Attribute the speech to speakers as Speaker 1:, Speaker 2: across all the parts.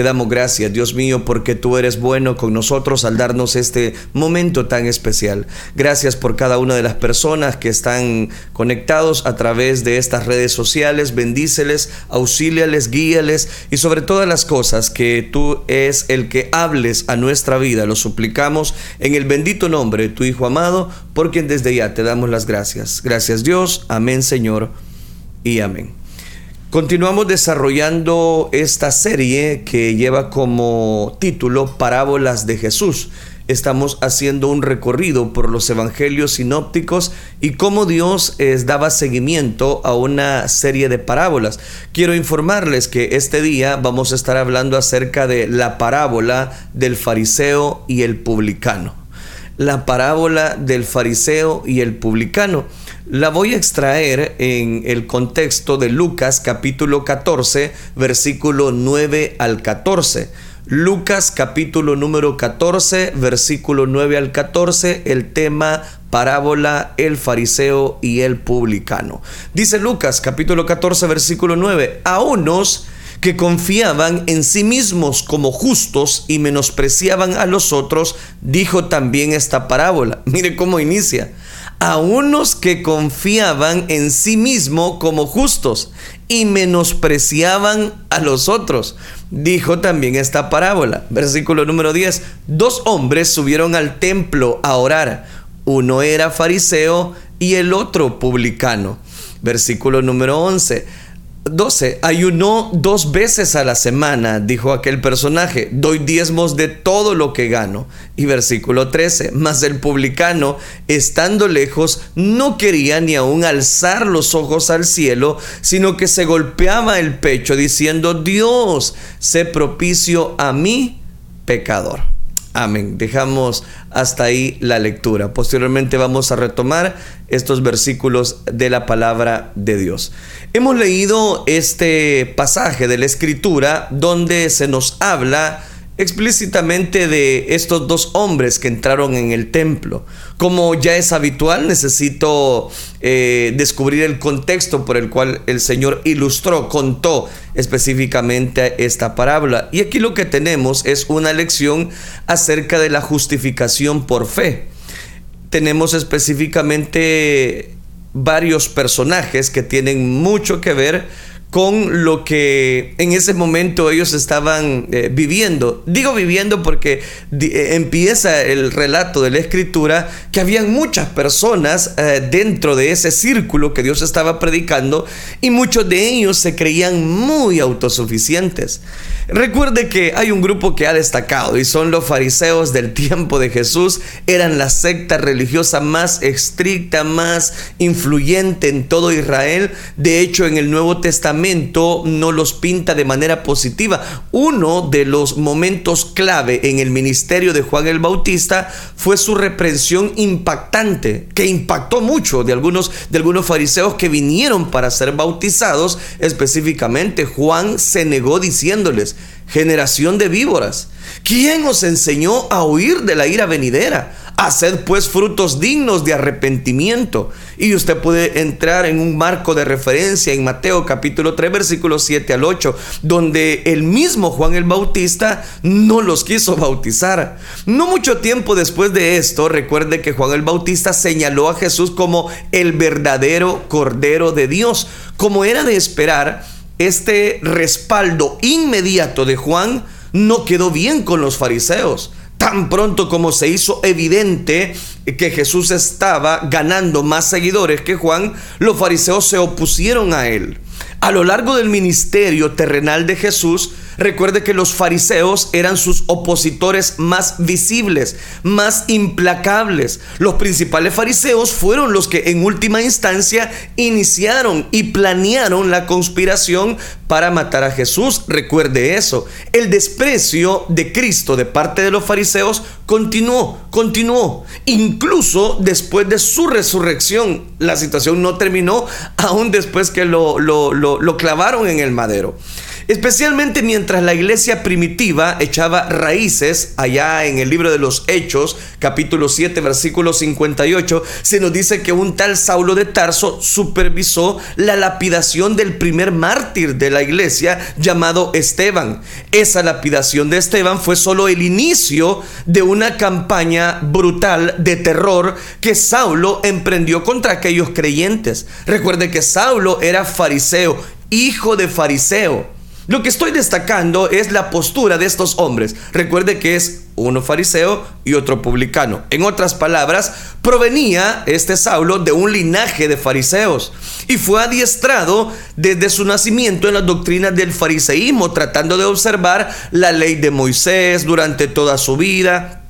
Speaker 1: Te damos gracias, Dios mío, porque tú eres bueno con nosotros al darnos este momento tan especial. Gracias por cada una de las personas que están conectados a través de estas redes sociales. Bendíceles, auxíliales, guíales y sobre todas las cosas que tú es el que hables a nuestra vida. Lo suplicamos en el bendito nombre de tu Hijo amado, por quien desde ya te damos las gracias. Gracias Dios. Amén Señor y amén. Continuamos desarrollando esta serie que lleva como título Parábolas de Jesús. Estamos haciendo un recorrido por los evangelios sinópticos y cómo Dios es, daba seguimiento a una serie de parábolas. Quiero informarles que este día vamos a estar hablando acerca de la parábola del fariseo y el publicano. La parábola del fariseo y el publicano. La voy a extraer en el contexto de Lucas capítulo 14, versículo 9 al 14. Lucas capítulo número 14, versículo 9 al 14, el tema parábola el fariseo y el publicano. Dice Lucas capítulo 14, versículo 9, a unos que confiaban en sí mismos como justos y menospreciaban a los otros, dijo también esta parábola. Mire cómo inicia a unos que confiaban en sí mismo como justos y menospreciaban a los otros. Dijo también esta parábola, versículo número 10, dos hombres subieron al templo a orar, uno era fariseo y el otro publicano. Versículo número 11, 12. Ayunó dos veces a la semana, dijo aquel personaje. Doy diezmos de todo lo que gano. Y versículo 13. Mas el publicano, estando lejos, no quería ni aun alzar los ojos al cielo, sino que se golpeaba el pecho diciendo, Dios, sé propicio a mí, pecador. Amén. Dejamos hasta ahí la lectura. Posteriormente vamos a retomar estos versículos de la palabra de Dios. Hemos leído este pasaje de la escritura donde se nos habla explícitamente de estos dos hombres que entraron en el templo. Como ya es habitual, necesito eh, descubrir el contexto por el cual el Señor ilustró, contó específicamente esta parábola. Y aquí lo que tenemos es una lección acerca de la justificación por fe. Tenemos específicamente varios personajes que tienen mucho que ver con lo que en ese momento ellos estaban eh, viviendo. Digo viviendo porque eh, empieza el relato de la escritura que habían muchas personas eh, dentro de ese círculo que Dios estaba predicando y muchos de ellos se creían muy autosuficientes. Recuerde que hay un grupo que ha destacado y son los fariseos del tiempo de Jesús. Eran la secta religiosa más estricta, más influyente en todo Israel. De hecho, en el Nuevo Testamento no los pinta de manera positiva. Uno de los momentos clave en el ministerio de Juan el Bautista fue su reprensión impactante, que impactó mucho de algunos, de algunos fariseos que vinieron para ser bautizados. Específicamente, Juan se negó diciéndoles, generación de víboras. ¿Quién os enseñó a huir de la ira venidera? Haced pues frutos dignos de arrepentimiento. Y usted puede entrar en un marco de referencia en Mateo capítulo 3 versículos 7 al 8, donde el mismo Juan el Bautista no los quiso bautizar. No mucho tiempo después de esto, recuerde que Juan el Bautista señaló a Jesús como el verdadero Cordero de Dios. Como era de esperar, este respaldo inmediato de Juan no quedó bien con los fariseos. Tan pronto como se hizo evidente que Jesús estaba ganando más seguidores que Juan, los fariseos se opusieron a él. A lo largo del ministerio terrenal de Jesús, recuerde que los fariseos eran sus opositores más visibles, más implacables. Los principales fariseos fueron los que en última instancia iniciaron y planearon la conspiración para matar a Jesús. Recuerde eso. El desprecio de Cristo de parte de los fariseos continuó, continuó. Incluso después de su resurrección, la situación no terminó aún después que lo, lo, clavaron en el madero. Especialmente mientras la iglesia primitiva echaba raíces allá en el libro de los Hechos, capítulo 7, versículo 58, se nos dice que un tal Saulo de Tarso supervisó la lapidación del primer mártir de la iglesia llamado Esteban. Esa lapidación de Esteban fue solo el inicio de una campaña brutal de terror que Saulo emprendió contra aquellos creyentes. Recuerde que Saulo era fariseo, hijo de fariseo. Lo que estoy destacando es la postura de estos hombres. Recuerde que es uno fariseo y otro publicano. En otras palabras, provenía este Saulo de un linaje de fariseos y fue adiestrado desde su nacimiento en las doctrinas del fariseísmo, tratando de observar la ley de Moisés durante toda su vida.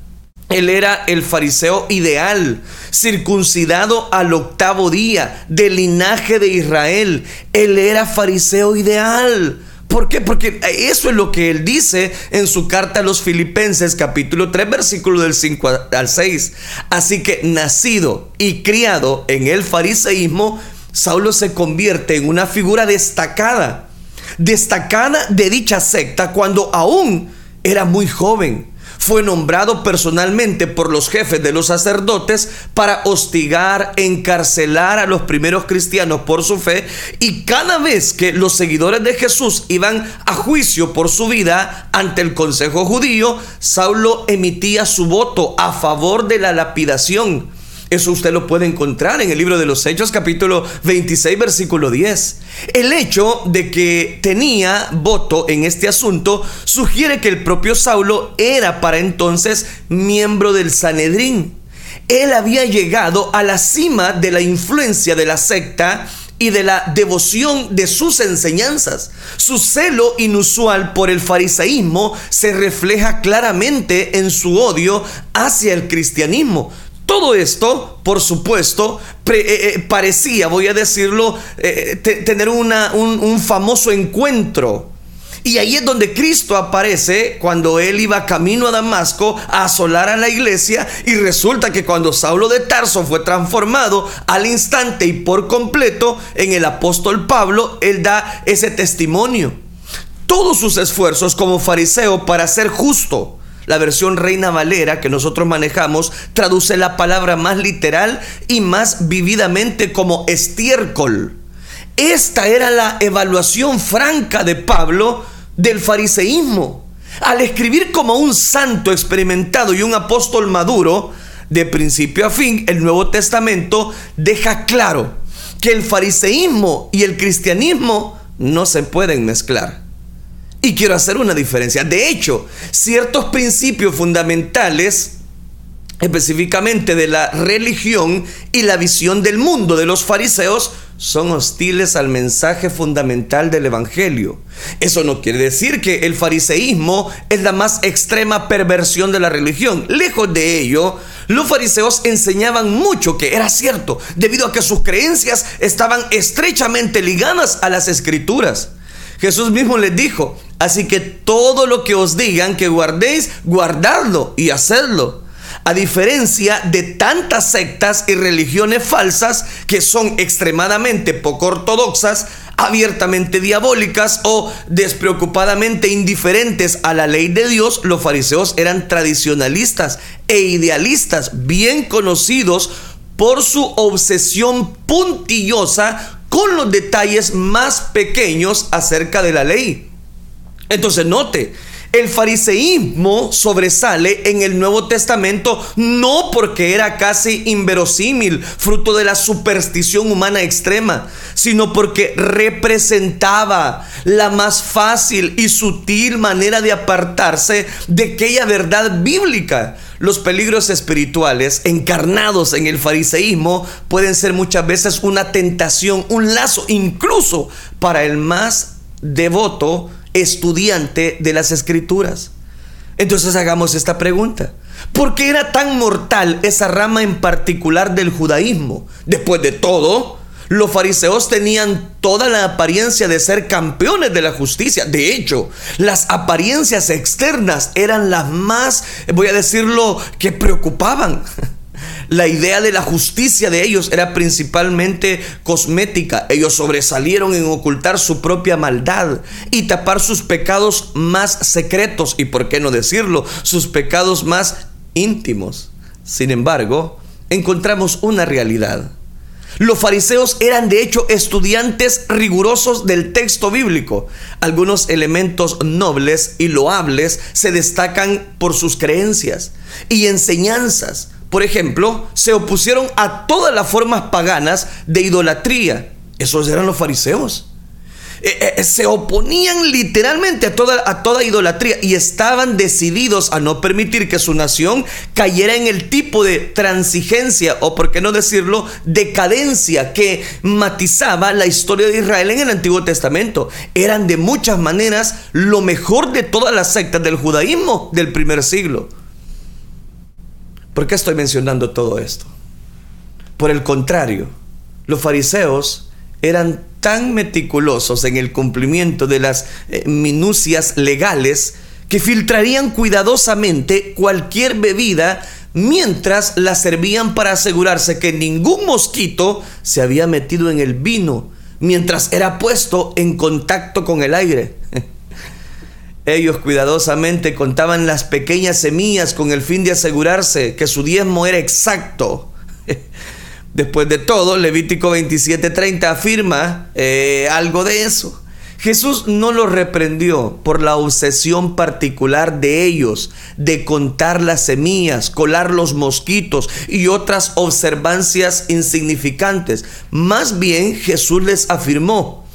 Speaker 1: Él era el fariseo ideal, circuncidado al octavo día, del linaje de Israel. Él era fariseo ideal. ¿Por qué? Porque eso es lo que él dice en su carta a los Filipenses capítulo 3 versículo del 5 al 6. Así que nacido y criado en el fariseísmo, Saulo se convierte en una figura destacada, destacada de dicha secta cuando aún era muy joven fue nombrado personalmente por los jefes de los sacerdotes para hostigar, encarcelar a los primeros cristianos por su fe y cada vez que los seguidores de Jesús iban a juicio por su vida ante el consejo judío, Saulo emitía su voto a favor de la lapidación eso usted lo puede encontrar en el libro de los Hechos capítulo 26 versículo 10. El hecho de que tenía voto en este asunto sugiere que el propio Saulo era para entonces miembro del Sanedrín. Él había llegado a la cima de la influencia de la secta y de la devoción de sus enseñanzas. Su celo inusual por el fariseísmo se refleja claramente en su odio hacia el cristianismo. Todo esto, por supuesto, eh, eh, parecía, voy a decirlo, eh, tener una, un, un famoso encuentro. Y ahí es donde Cristo aparece cuando él iba camino a Damasco a asolar a la iglesia y resulta que cuando Saulo de Tarso fue transformado al instante y por completo en el apóstol Pablo, él da ese testimonio. Todos sus esfuerzos como fariseo para ser justo, la versión Reina Valera que nosotros manejamos traduce la palabra más literal y más vividamente como estiércol. Esta era la evaluación franca de Pablo del fariseísmo. Al escribir como un santo experimentado y un apóstol maduro, de principio a fin, el Nuevo Testamento deja claro que el fariseísmo y el cristianismo no se pueden mezclar. Y quiero hacer una diferencia. De hecho, ciertos principios fundamentales, específicamente de la religión y la visión del mundo de los fariseos, son hostiles al mensaje fundamental del Evangelio. Eso no quiere decir que el fariseísmo es la más extrema perversión de la religión. Lejos de ello, los fariseos enseñaban mucho que era cierto, debido a que sus creencias estaban estrechamente ligadas a las escrituras. Jesús mismo les dijo, así que todo lo que os digan que guardéis, guardadlo y hacedlo. A diferencia de tantas sectas y religiones falsas que son extremadamente poco ortodoxas, abiertamente diabólicas o despreocupadamente indiferentes a la ley de Dios, los fariseos eran tradicionalistas e idealistas bien conocidos por su obsesión puntillosa con los detalles más pequeños acerca de la ley. Entonces note, el fariseísmo sobresale en el Nuevo Testamento no porque era casi inverosímil, fruto de la superstición humana extrema, sino porque representaba la más fácil y sutil manera de apartarse de aquella verdad bíblica. Los peligros espirituales encarnados en el fariseísmo pueden ser muchas veces una tentación, un lazo, incluso para el más devoto estudiante de las escrituras. Entonces hagamos esta pregunta. ¿Por qué era tan mortal esa rama en particular del judaísmo? Después de todo, los fariseos tenían toda la apariencia de ser campeones de la justicia. De hecho, las apariencias externas eran las más, voy a decirlo, que preocupaban. La idea de la justicia de ellos era principalmente cosmética. Ellos sobresalieron en ocultar su propia maldad y tapar sus pecados más secretos y, por qué no decirlo, sus pecados más íntimos. Sin embargo, encontramos una realidad. Los fariseos eran de hecho estudiantes rigurosos del texto bíblico. Algunos elementos nobles y loables se destacan por sus creencias y enseñanzas. Por ejemplo, se opusieron a todas las formas paganas de idolatría. Esos eran los fariseos. Eh, eh, se oponían literalmente a toda, a toda idolatría y estaban decididos a no permitir que su nación cayera en el tipo de transigencia o, por qué no decirlo, decadencia que matizaba la historia de Israel en el Antiguo Testamento. Eran de muchas maneras lo mejor de todas las sectas del judaísmo del primer siglo. ¿Por qué estoy mencionando todo esto? Por el contrario, los fariseos eran tan meticulosos en el cumplimiento de las eh, minucias legales que filtrarían cuidadosamente cualquier bebida mientras la servían para asegurarse que ningún mosquito se había metido en el vino mientras era puesto en contacto con el aire. Ellos cuidadosamente contaban las pequeñas semillas con el fin de asegurarse que su diezmo era exacto. Después de todo, Levítico 27:30 afirma eh, algo de eso. Jesús no los reprendió por la obsesión particular de ellos de contar las semillas, colar los mosquitos y otras observancias insignificantes. Más bien Jesús les afirmó,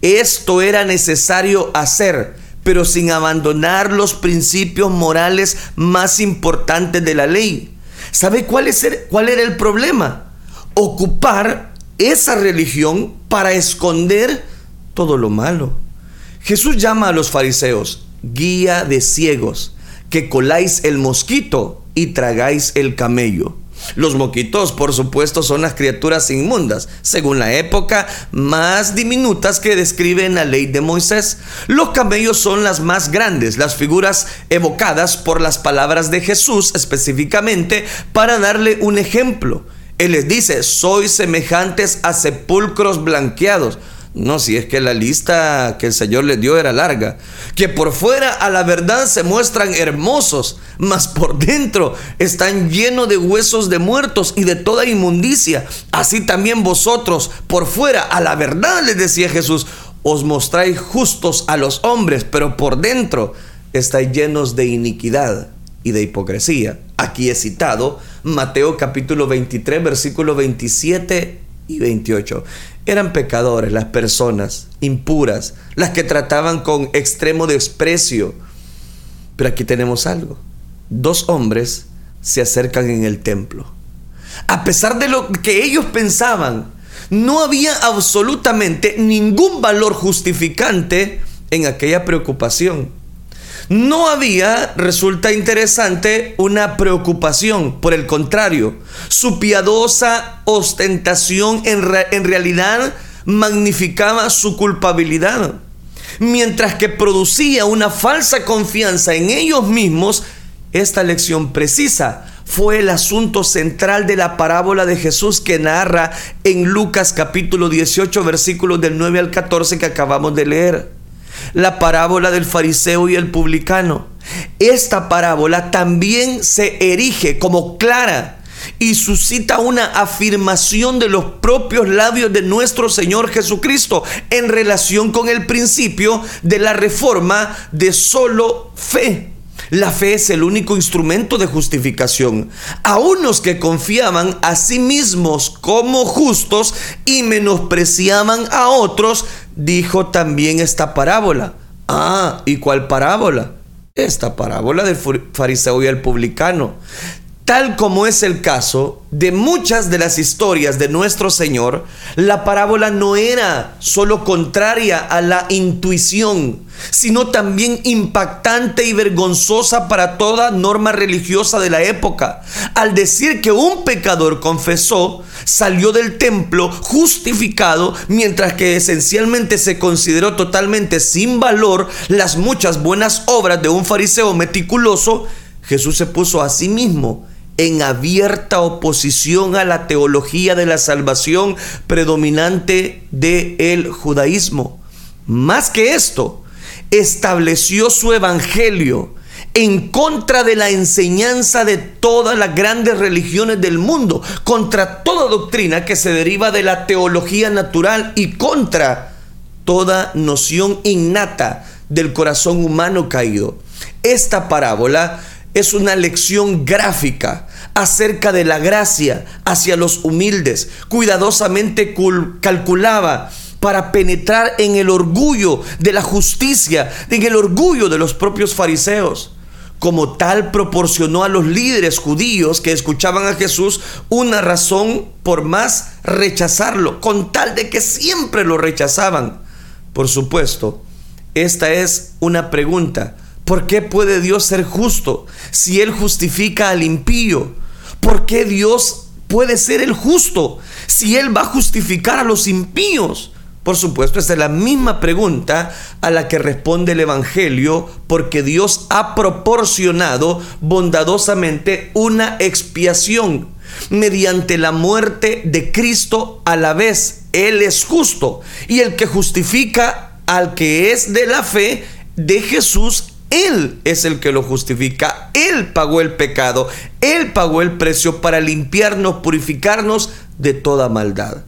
Speaker 1: esto era necesario hacer, pero sin abandonar los principios morales más importantes de la ley. ¿Sabe cuál, es cuál era el problema? ocupar esa religión para esconder todo lo malo. Jesús llama a los fariseos guía de ciegos, que coláis el mosquito y tragáis el camello. Los moquitos, por supuesto, son las criaturas inmundas, según la época, más diminutas que describe la ley de Moisés. Los camellos son las más grandes, las figuras evocadas por las palabras de Jesús específicamente para darle un ejemplo. Él les dice, sois semejantes a sepulcros blanqueados. No, si es que la lista que el Señor les dio era larga. Que por fuera a la verdad se muestran hermosos, mas por dentro están llenos de huesos de muertos y de toda inmundicia. Así también vosotros, por fuera a la verdad, les decía Jesús, os mostráis justos a los hombres, pero por dentro estáis llenos de iniquidad y de hipocresía. Aquí he citado Mateo capítulo 23, versículo 27 y 28. Eran pecadores las personas impuras, las que trataban con extremo desprecio. Pero aquí tenemos algo. Dos hombres se acercan en el templo. A pesar de lo que ellos pensaban, no había absolutamente ningún valor justificante en aquella preocupación no había, resulta interesante, una preocupación. Por el contrario, su piadosa ostentación en, en realidad magnificaba su culpabilidad. Mientras que producía una falsa confianza en ellos mismos, esta lección precisa fue el asunto central de la parábola de Jesús que narra en Lucas capítulo 18 versículos del 9 al 14 que acabamos de leer la parábola del fariseo y el publicano. Esta parábola también se erige como clara y suscita una afirmación de los propios labios de nuestro Señor Jesucristo en relación con el principio de la reforma de solo fe. La fe es el único instrumento de justificación. A unos que confiaban a sí mismos como justos y menospreciaban a otros, dijo también esta parábola. Ah, ¿y cuál parábola? Esta parábola del fariseo y el publicano tal como es el caso de muchas de las historias de nuestro Señor, la parábola no era solo contraria a la intuición, sino también impactante y vergonzosa para toda norma religiosa de la época. Al decir que un pecador confesó, salió del templo justificado, mientras que esencialmente se consideró totalmente sin valor las muchas buenas obras de un fariseo meticuloso, Jesús se puso a sí mismo en abierta oposición a la teología de la salvación predominante del judaísmo. Más que esto, estableció su evangelio en contra de la enseñanza de todas las grandes religiones del mundo, contra toda doctrina que se deriva de la teología natural y contra toda noción innata del corazón humano caído. Esta parábola es una lección gráfica acerca de la gracia hacia los humildes. Cuidadosamente calculaba para penetrar en el orgullo de la justicia, en el orgullo de los propios fariseos. Como tal, proporcionó a los líderes judíos que escuchaban a Jesús una razón por más rechazarlo, con tal de que siempre lo rechazaban. Por supuesto, esta es una pregunta. ¿Por qué puede Dios ser justo si Él justifica al impío? ¿Por qué Dios puede ser el justo si Él va a justificar a los impíos? Por supuesto, esta es la misma pregunta a la que responde el Evangelio, porque Dios ha proporcionado bondadosamente una expiación mediante la muerte de Cristo a la vez. Él es justo y el que justifica al que es de la fe de Jesús él es el que lo justifica. Él pagó el pecado. Él pagó el precio para limpiarnos, purificarnos de toda maldad.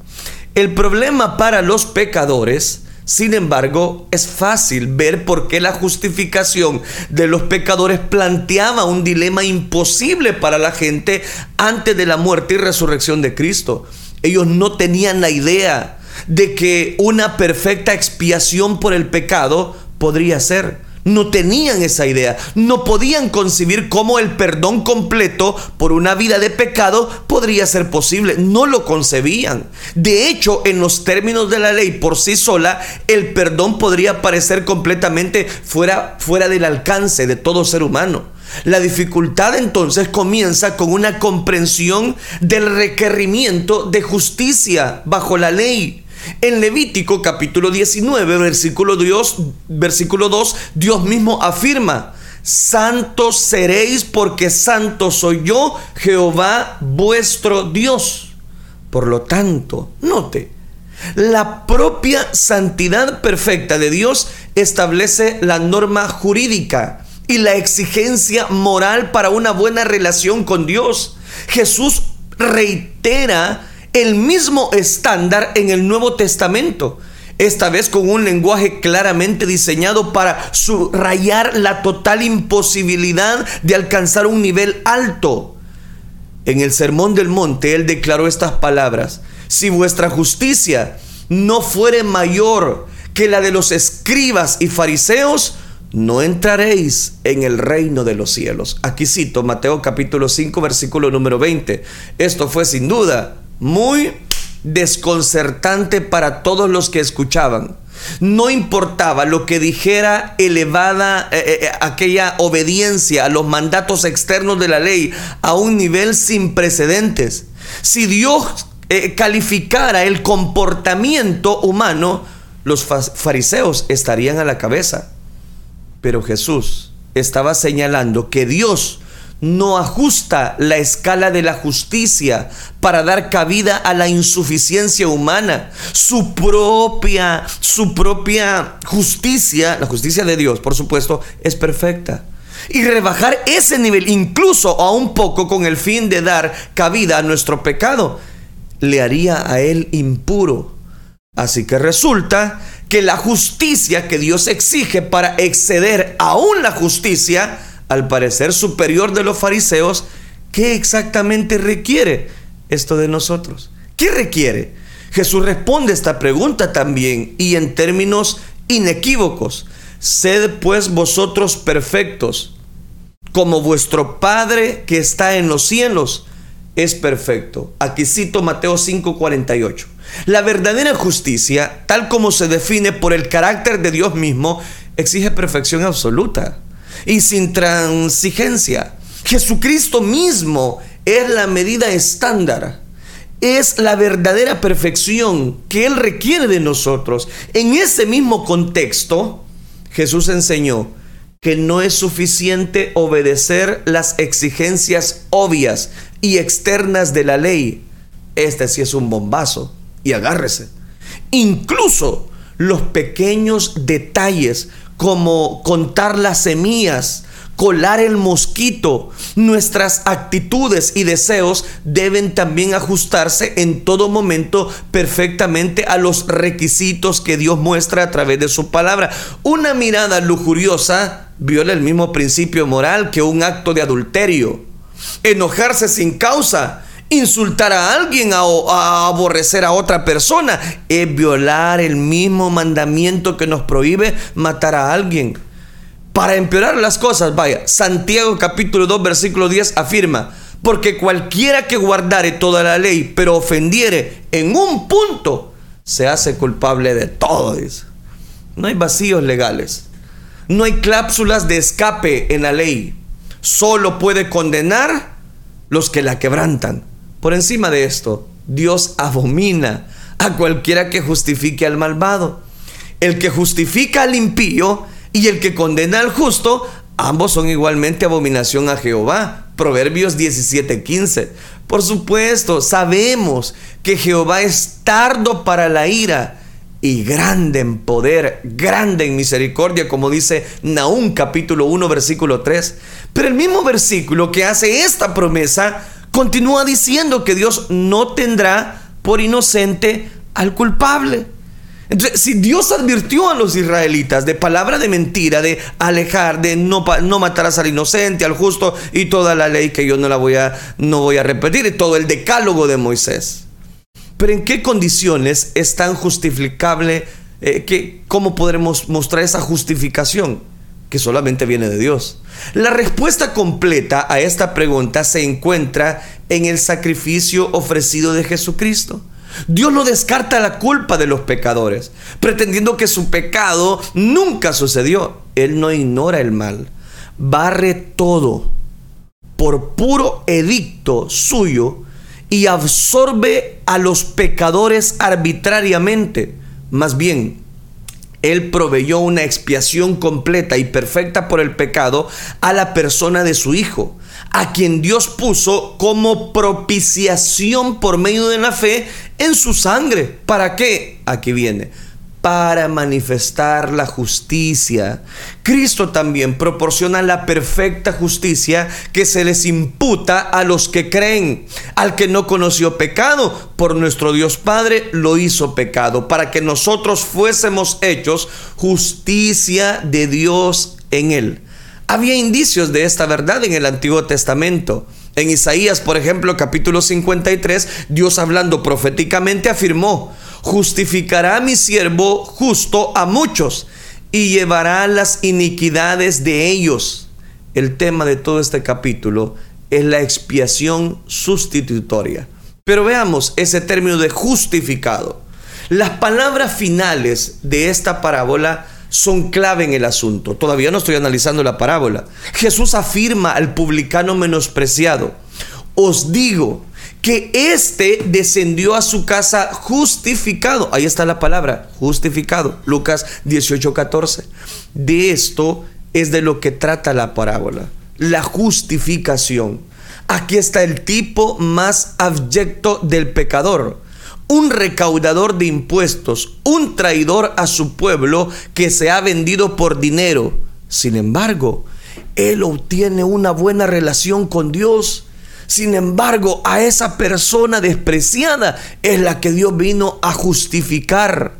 Speaker 1: El problema para los pecadores, sin embargo, es fácil ver por qué la justificación de los pecadores planteaba un dilema imposible para la gente antes de la muerte y resurrección de Cristo. Ellos no tenían la idea de que una perfecta expiación por el pecado podría ser no tenían esa idea, no podían concebir cómo el perdón completo por una vida de pecado podría ser posible, no lo concebían. De hecho, en los términos de la ley por sí sola, el perdón podría parecer completamente fuera, fuera del alcance de todo ser humano. La dificultad entonces comienza con una comprensión del requerimiento de justicia bajo la ley. En Levítico capítulo 19, versículo, Dios, versículo 2, Dios mismo afirma, santos seréis porque santo soy yo, Jehová vuestro Dios. Por lo tanto, note, la propia santidad perfecta de Dios establece la norma jurídica y la exigencia moral para una buena relación con Dios. Jesús reitera el mismo estándar en el Nuevo Testamento, esta vez con un lenguaje claramente diseñado para subrayar la total imposibilidad de alcanzar un nivel alto. En el Sermón del Monte, él declaró estas palabras, si vuestra justicia no fuere mayor que la de los escribas y fariseos, no entraréis en el reino de los cielos. Aquí cito Mateo capítulo 5 versículo número 20. Esto fue sin duda muy desconcertante para todos los que escuchaban. No importaba lo que dijera elevada eh, eh, eh, aquella obediencia a los mandatos externos de la ley a un nivel sin precedentes. Si Dios calificara el comportamiento humano, los fariseos estarían a la cabeza. Pero Jesús estaba señalando que Dios no ajusta la escala de la justicia para dar cabida a la insuficiencia humana. Su propia, su propia justicia, la justicia de Dios, por supuesto, es perfecta. Y rebajar ese nivel, incluso a un poco con el fin de dar cabida a nuestro pecado, le haría a él impuro. Así que resulta que la justicia que Dios exige para exceder aún la justicia, al parecer superior de los fariseos, ¿qué exactamente requiere esto de nosotros? ¿Qué requiere? Jesús responde esta pregunta también y en términos inequívocos. Sed pues vosotros perfectos, como vuestro Padre que está en los cielos es perfecto. Aquí cito Mateo 5:48. La verdadera justicia, tal como se define por el carácter de Dios mismo, exige perfección absoluta y sin transigencia. Jesucristo mismo es la medida estándar. Es la verdadera perfección que Él requiere de nosotros. En ese mismo contexto, Jesús enseñó que no es suficiente obedecer las exigencias obvias y externas de la ley. Este sí es un bombazo. Y agárrese. Incluso los pequeños detalles como contar las semillas, colar el mosquito. Nuestras actitudes y deseos deben también ajustarse en todo momento perfectamente a los requisitos que Dios muestra a través de su palabra. Una mirada lujuriosa viola el mismo principio moral que un acto de adulterio. Enojarse sin causa insultar a alguien, a, aborrecer a otra persona, es violar el mismo mandamiento que nos prohíbe matar a alguien. Para empeorar las cosas, vaya, Santiago capítulo 2 versículo 10 afirma, porque cualquiera que guardare toda la ley, pero ofendiere en un punto, se hace culpable de todo. No hay vacíos legales, no hay cláusulas de escape en la ley, solo puede condenar los que la quebrantan. Por encima de esto, Dios abomina a cualquiera que justifique al malvado. El que justifica al impío y el que condena al justo, ambos son igualmente abominación a Jehová. Proverbios 17:15. Por supuesto, sabemos que Jehová es tardo para la ira y grande en poder, grande en misericordia, como dice Naúm capítulo 1 versículo 3. Pero el mismo versículo que hace esta promesa continúa diciendo que Dios no tendrá por inocente al culpable. Entonces, si Dios advirtió a los israelitas de palabra de mentira, de alejar, de no, no matarás al inocente, al justo y toda la ley que yo no la voy a, no voy a repetir, todo el decálogo de Moisés. Pero ¿en qué condiciones es tan justificable? Eh, que, ¿Cómo podremos mostrar esa justificación? Que solamente viene de Dios. La respuesta completa a esta pregunta se encuentra en el sacrificio ofrecido de Jesucristo. Dios no descarta la culpa de los pecadores, pretendiendo que su pecado nunca sucedió. Él no ignora el mal, barre todo por puro edicto suyo y absorbe a los pecadores arbitrariamente. Más bien, Él proveyó una expiación completa y perfecta por el pecado a la persona de su Hijo a quien Dios puso como propiciación por medio de la fe en su sangre. ¿Para qué? Aquí viene. Para manifestar la justicia. Cristo también proporciona la perfecta justicia que se les imputa a los que creen. Al que no conoció pecado, por nuestro Dios Padre lo hizo pecado, para que nosotros fuésemos hechos justicia de Dios en él. Había indicios de esta verdad en el Antiguo Testamento. En Isaías, por ejemplo, capítulo 53, Dios hablando proféticamente afirmó, justificará mi siervo justo a muchos y llevará las iniquidades de ellos. El tema de todo este capítulo es la expiación sustitutoria. Pero veamos ese término de justificado. Las palabras finales de esta parábola son clave en el asunto. Todavía no estoy analizando la parábola. Jesús afirma al publicano menospreciado, os digo que éste descendió a su casa justificado. Ahí está la palabra, justificado. Lucas 18, 14. De esto es de lo que trata la parábola, la justificación. Aquí está el tipo más abyecto del pecador un recaudador de impuestos, un traidor a su pueblo que se ha vendido por dinero. Sin embargo, él obtiene una buena relación con Dios. Sin embargo, a esa persona despreciada es la que Dios vino a justificar.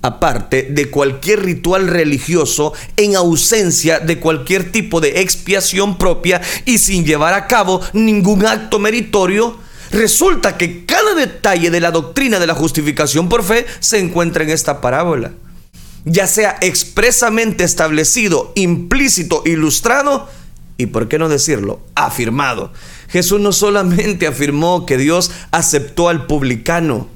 Speaker 1: Aparte de cualquier ritual religioso, en ausencia de cualquier tipo de expiación propia y sin llevar a cabo ningún acto meritorio, Resulta que cada detalle de la doctrina de la justificación por fe se encuentra en esta parábola. Ya sea expresamente establecido, implícito, ilustrado y, por qué no decirlo, afirmado. Jesús no solamente afirmó que Dios aceptó al publicano,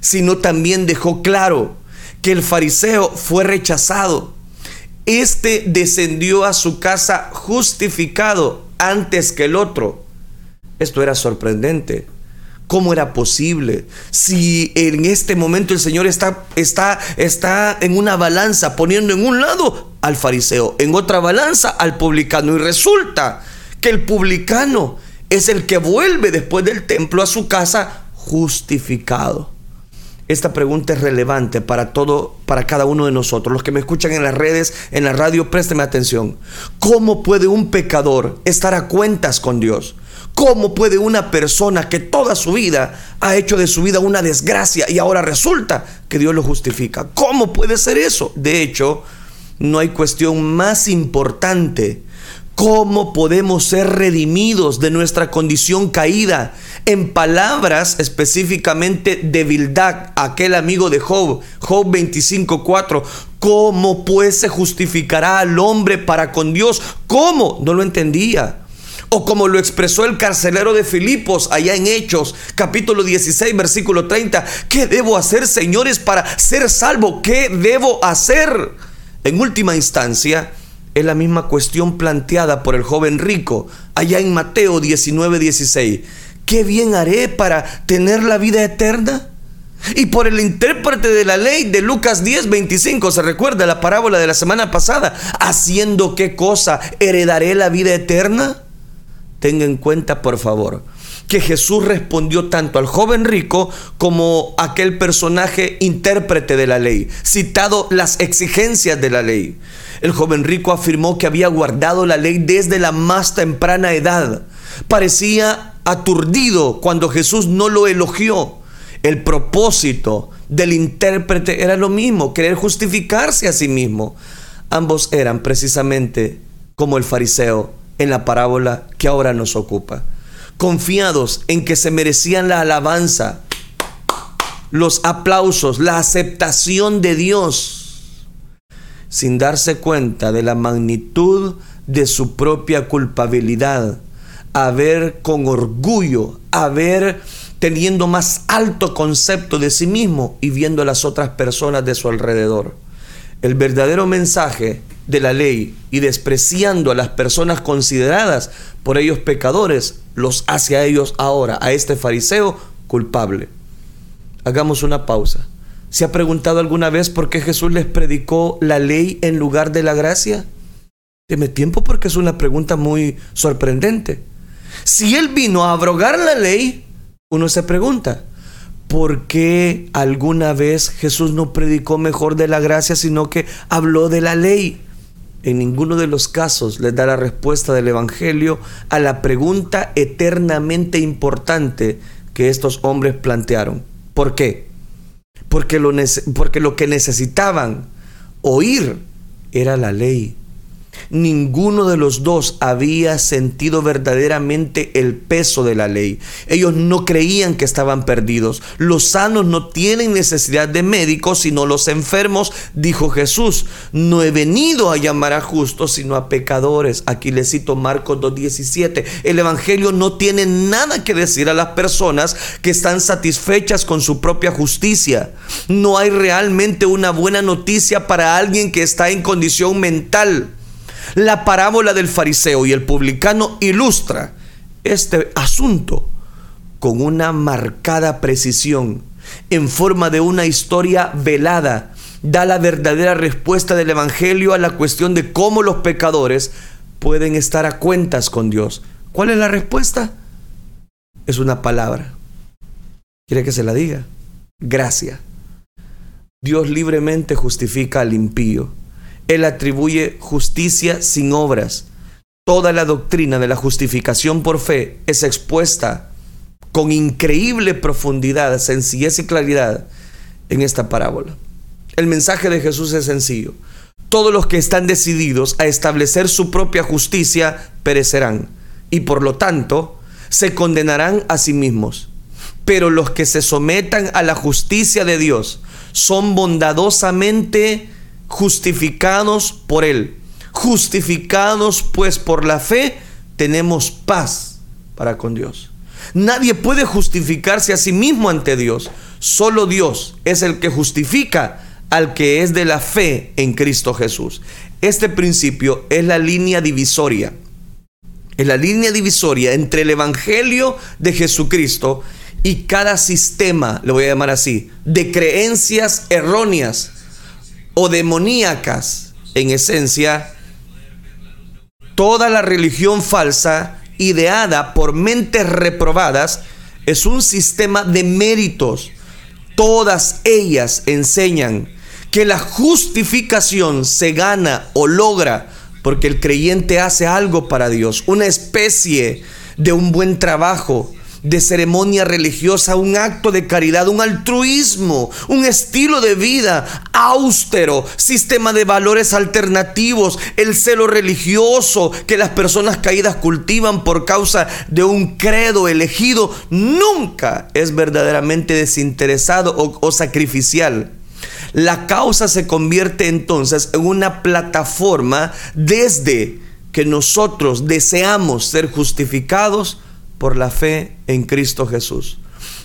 Speaker 1: sino también dejó claro que el fariseo fue rechazado. Este descendió a su casa justificado antes que el otro. Esto era sorprendente. ¿Cómo era posible? Si en este momento el Señor está, está, está en una balanza poniendo en un lado al fariseo, en otra balanza al publicano. Y resulta que el publicano es el que vuelve después del templo a su casa justificado. Esta pregunta es relevante para todo, para cada uno de nosotros. Los que me escuchan en las redes, en la radio, présteme atención. ¿Cómo puede un pecador estar a cuentas con Dios? ¿Cómo puede una persona que toda su vida ha hecho de su vida una desgracia y ahora resulta que Dios lo justifica? ¿Cómo puede ser eso? De hecho, no hay cuestión más importante ¿Cómo podemos ser redimidos de nuestra condición caída? En palabras específicamente de aquel amigo de Job, Job 25:4, ¿cómo pues se justificará al hombre para con Dios? ¿Cómo? No lo entendía. O como lo expresó el carcelero de Filipos allá en Hechos, capítulo 16, versículo 30. ¿Qué debo hacer, señores, para ser salvo? ¿Qué debo hacer? En última instancia, es la misma cuestión planteada por el joven rico allá en Mateo 19, 16. ¿Qué bien haré para tener la vida eterna? Y por el intérprete de la ley de Lucas 10, 25, se recuerda la parábola de la semana pasada, haciendo qué cosa, heredaré la vida eterna. Tenga en cuenta, por favor, que Jesús respondió tanto al joven rico como aquel personaje intérprete de la ley, citado las exigencias de la ley. El joven rico afirmó que había guardado la ley desde la más temprana edad. Parecía aturdido cuando Jesús no lo elogió. El propósito del intérprete era lo mismo, querer justificarse a sí mismo. Ambos eran precisamente como el fariseo en la parábola que ahora nos ocupa, confiados en que se merecían la alabanza, los aplausos, la aceptación de Dios sin darse cuenta de la magnitud de su propia culpabilidad, a ver con orgullo, a ver teniendo más alto concepto de sí mismo y viendo a las otras personas de su alrededor. El verdadero mensaje de la ley y despreciando a las personas consideradas por ellos pecadores, los hace a ellos ahora, a este fariseo, culpable. Hagamos una pausa. ¿Se ha preguntado alguna vez por qué Jesús les predicó la ley en lugar de la gracia? Deme tiempo porque es una pregunta muy sorprendente. Si Él vino a abrogar la ley, uno se pregunta, ¿por qué alguna vez Jesús no predicó mejor de la gracia, sino que habló de la ley? En ninguno de los casos les da la respuesta del Evangelio a la pregunta eternamente importante que estos hombres plantearon. ¿Por qué? porque lo, porque lo que necesitaban oír era la ley. Ninguno de los dos había sentido verdaderamente el peso de la ley. Ellos no creían que estaban perdidos. Los sanos no tienen necesidad de médicos, sino los enfermos, dijo Jesús. No he venido a llamar a justos, sino a pecadores. Aquí le cito Marcos 2.17. El Evangelio no tiene nada que decir a las personas que están satisfechas con su propia justicia. No hay realmente una buena noticia para alguien que está en condición mental. La parábola del fariseo y el publicano ilustra este asunto con una marcada precisión, en forma de una historia velada, da la verdadera respuesta del Evangelio a la cuestión de cómo los pecadores pueden estar a cuentas con Dios. ¿Cuál es la respuesta? Es una palabra. ¿Quiere que se la diga? Gracia. Dios libremente justifica al impío. Él atribuye justicia sin obras. Toda la doctrina de la justificación por fe es expuesta con increíble profundidad, sencillez y claridad en esta parábola. El mensaje de Jesús es sencillo. Todos los que están decididos a establecer su propia justicia perecerán y por lo tanto se condenarán a sí mismos. Pero los que se sometan a la justicia de Dios son bondadosamente justificados por Él. Justificados pues por la fe, tenemos paz para con Dios. Nadie puede justificarse a sí mismo ante Dios. Solo Dios es el que justifica al que es de la fe en Cristo Jesús. Este principio es la línea divisoria. Es la línea divisoria entre el Evangelio de Jesucristo y cada sistema, lo voy a llamar así, de creencias erróneas o demoníacas, en esencia, toda la religión falsa ideada por mentes reprobadas es un sistema de méritos. Todas ellas enseñan que la justificación se gana o logra porque el creyente hace algo para Dios, una especie de un buen trabajo, de ceremonia religiosa, un acto de caridad, un altruismo, un estilo de vida austero, sistema de valores alternativos, el celo religioso que las personas caídas cultivan por causa de un credo elegido, nunca es verdaderamente desinteresado o, sacrificial. La causa se convierte entonces en una plataforma desde que nosotros deseamos ser justificados por la fe en Cristo Jesús.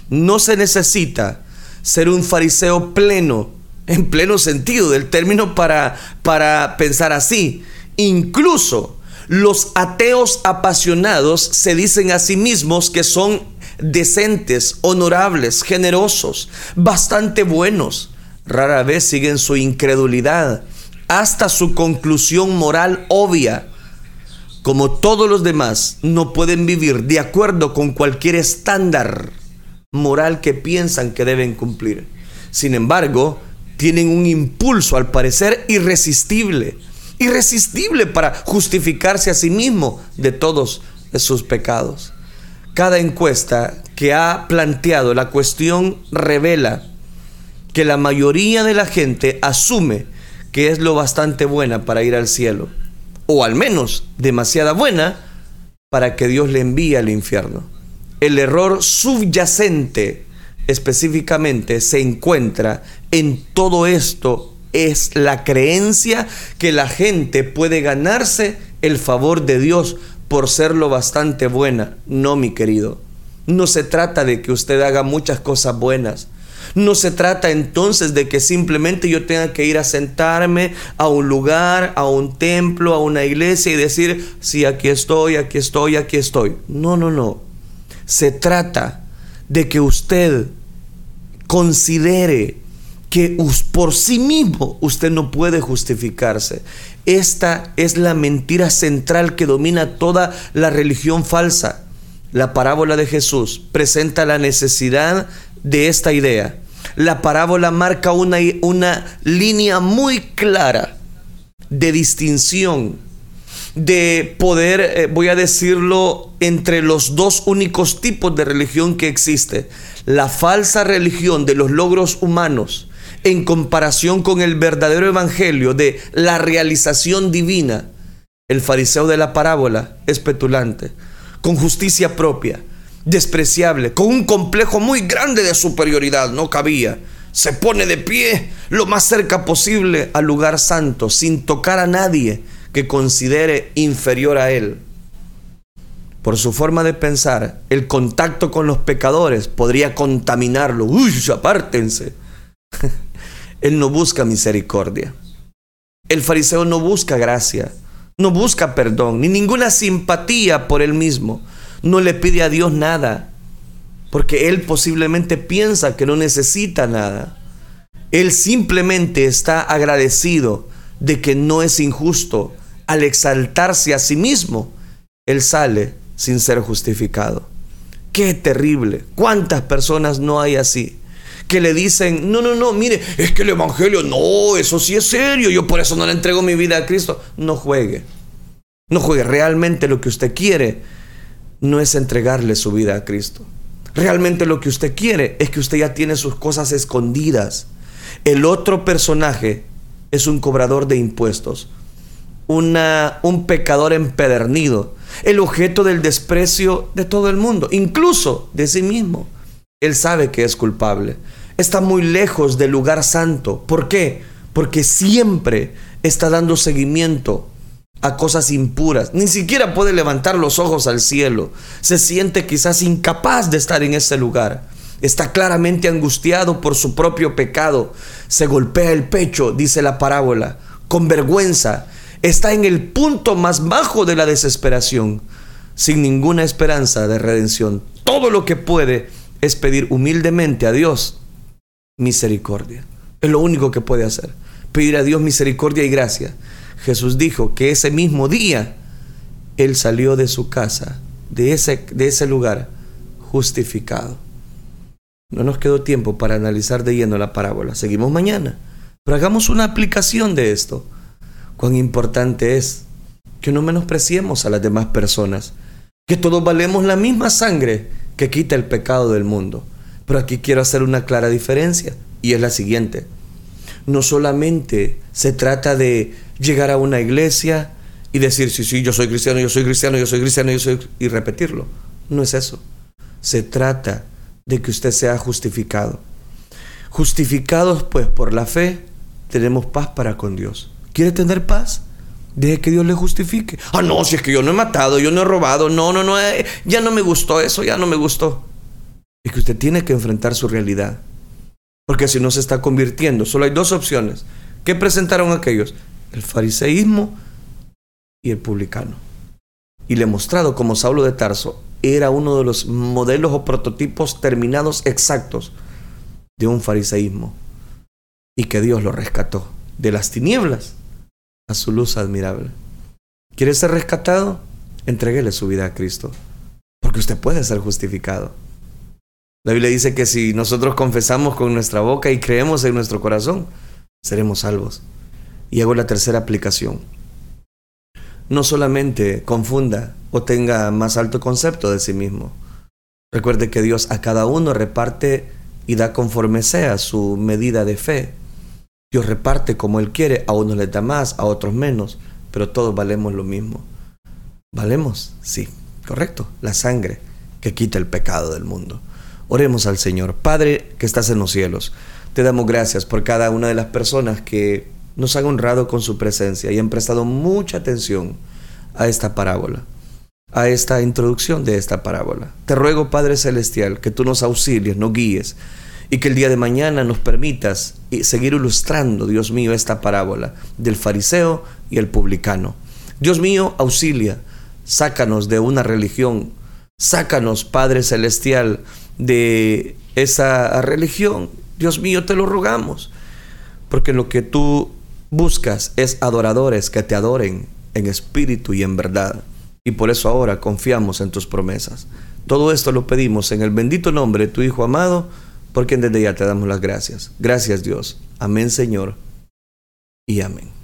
Speaker 1: No se necesita ser un fariseo pleno, en pleno sentido del término para, para pensar así. Incluso los ateos apasionados se dicen a sí mismos que son decentes, honorables, generosos, bastante buenos. Rara vez siguen su incredulidad hasta su conclusión moral obvia como todos los demás, no pueden vivir de acuerdo con cualquier estándar moral que piensan que deben cumplir. Sin embargo, tienen un impulso al parecer irresistible, irresistible para justificarse a sí mismo de todos sus pecados. Cada encuesta que ha planteado la cuestión revela que la mayoría de la gente asume que es lo bastante buena para ir al cielo o al menos demasiada buena, para que Dios le envíe al infierno. El error subyacente específicamente se encuentra en todo esto, es la creencia que la gente puede ganarse el favor de Dios por ser lo bastante buena. No, mi querido. No se trata de que usted haga muchas cosas buenas. No se trata entonces de que simplemente yo tenga que ir a sentarme a un lugar, a un templo, a una iglesia y decir, sí, aquí estoy, aquí estoy, aquí estoy. No, no, no. Se trata de que usted considere que por sí mismo usted no puede justificarse. Esta es la mentira central que domina toda la religión falsa. La parábola de Jesús presenta la necesidad de esta idea. La parábola marca una, una línea muy clara de distinción, de poder, eh, voy a decirlo, entre los dos únicos tipos de religión que existe. La falsa religión de los logros humanos en comparación con el verdadero evangelio de la realización divina. El fariseo de la parábola es petulante, con justicia propia despreciable, con un complejo muy grande de superioridad, no cabía. Se pone de pie lo más cerca posible al lugar santo, sin tocar a nadie que considere inferior a él. Por su forma de pensar, el contacto con los pecadores podría contaminarlo. ¡Uy, apártense! él no busca misericordia. El fariseo no busca gracia, no busca perdón, ni ninguna simpatía por él mismo no le pide a Dios nada, porque él posiblemente piensa que no necesita nada. Él simplemente está agradecido de que no es injusto. Al exaltarse a sí mismo, él sale sin ser justificado. Qué terrible. ¿Cuántas personas no hay así? Que le dicen, no, no, no, mire, es que el Evangelio, no, eso sí es serio, yo por eso no le entrego mi vida a Cristo. No juegue. No juegue realmente lo que usted quiere no es entregarle su vida a Cristo. Realmente lo que usted quiere es que usted ya tiene sus cosas escondidas. El otro personaje es un cobrador de impuestos, una, un pecador empedernido, el objeto del desprecio de todo el mundo, incluso de sí mismo. Él sabe que es culpable. Está muy lejos del lugar santo. ¿Por qué? Porque siempre está dando seguimiento a cosas impuras, ni siquiera puede levantar los ojos al cielo, se siente quizás incapaz de estar en ese lugar, está claramente angustiado por su propio pecado, se golpea el pecho, dice la parábola, con vergüenza, está en el punto más bajo de la desesperación, sin ninguna esperanza de redención. Todo lo que puede es pedir humildemente a Dios misericordia. Es lo único que puede hacer. Pedir a Dios misericordia y gracia. Jesús dijo que ese mismo día Él salió de su casa, de ese, de ese lugar, justificado. No nos quedó tiempo para analizar de lleno la parábola. Seguimos mañana. Pero hagamos una aplicación de esto. Cuán importante es que no menospreciemos a las demás personas. Que todos valemos la misma sangre que quita el pecado del mundo. Pero aquí quiero hacer una clara diferencia y es la siguiente. No solamente se trata de llegar a una iglesia y decir, sí, sí, yo soy cristiano, yo soy cristiano, yo soy cristiano, yo soy... y repetirlo. No es eso. Se trata de que usted sea justificado. Justificados pues por la fe, tenemos paz para con Dios. ¿Quiere tener paz? Deje que Dios le justifique. Ah, no, si es que yo no he matado, yo no he robado, no, no, no, eh, ya no me gustó eso, ya no me gustó. Es que usted tiene que enfrentar su realidad. Porque si no se está convirtiendo, solo hay dos opciones. ¿Qué presentaron aquellos? El fariseísmo y el publicano. Y le he mostrado como Saulo de Tarso era uno de los modelos o prototipos terminados exactos de un fariseísmo. Y que Dios lo rescató de las tinieblas a su luz admirable. ¿Quiere ser rescatado? Entréguele su vida a Cristo, porque usted puede ser justificado. La Biblia dice que si nosotros confesamos con nuestra boca y creemos en nuestro corazón, seremos salvos. Y hago la tercera aplicación. No solamente confunda o tenga más alto concepto de sí mismo. Recuerde que Dios a cada uno reparte y da conforme sea su medida de fe. Dios reparte como Él quiere, a unos les da más, a otros menos, pero todos valemos lo mismo. ¿Valemos? Sí, correcto, la sangre que quita el pecado del mundo. Oremos al Señor. Padre que estás en los cielos, te damos gracias por cada una de las personas que nos han honrado con su presencia y han prestado mucha atención a esta parábola, a esta introducción de esta parábola. Te ruego, Padre Celestial, que tú nos auxilies, nos guíes y que el día de mañana nos permitas seguir ilustrando, Dios mío, esta parábola del fariseo y el publicano. Dios mío, auxilia, sácanos de una religión, sácanos, Padre Celestial, de esa religión. Dios mío, te lo rogamos, porque lo que tú buscas es adoradores que te adoren en espíritu y en verdad. Y por eso ahora confiamos en tus promesas. Todo esto lo pedimos en el bendito nombre de tu Hijo amado, por quien desde ya te damos las gracias. Gracias Dios. Amén Señor. Y amén.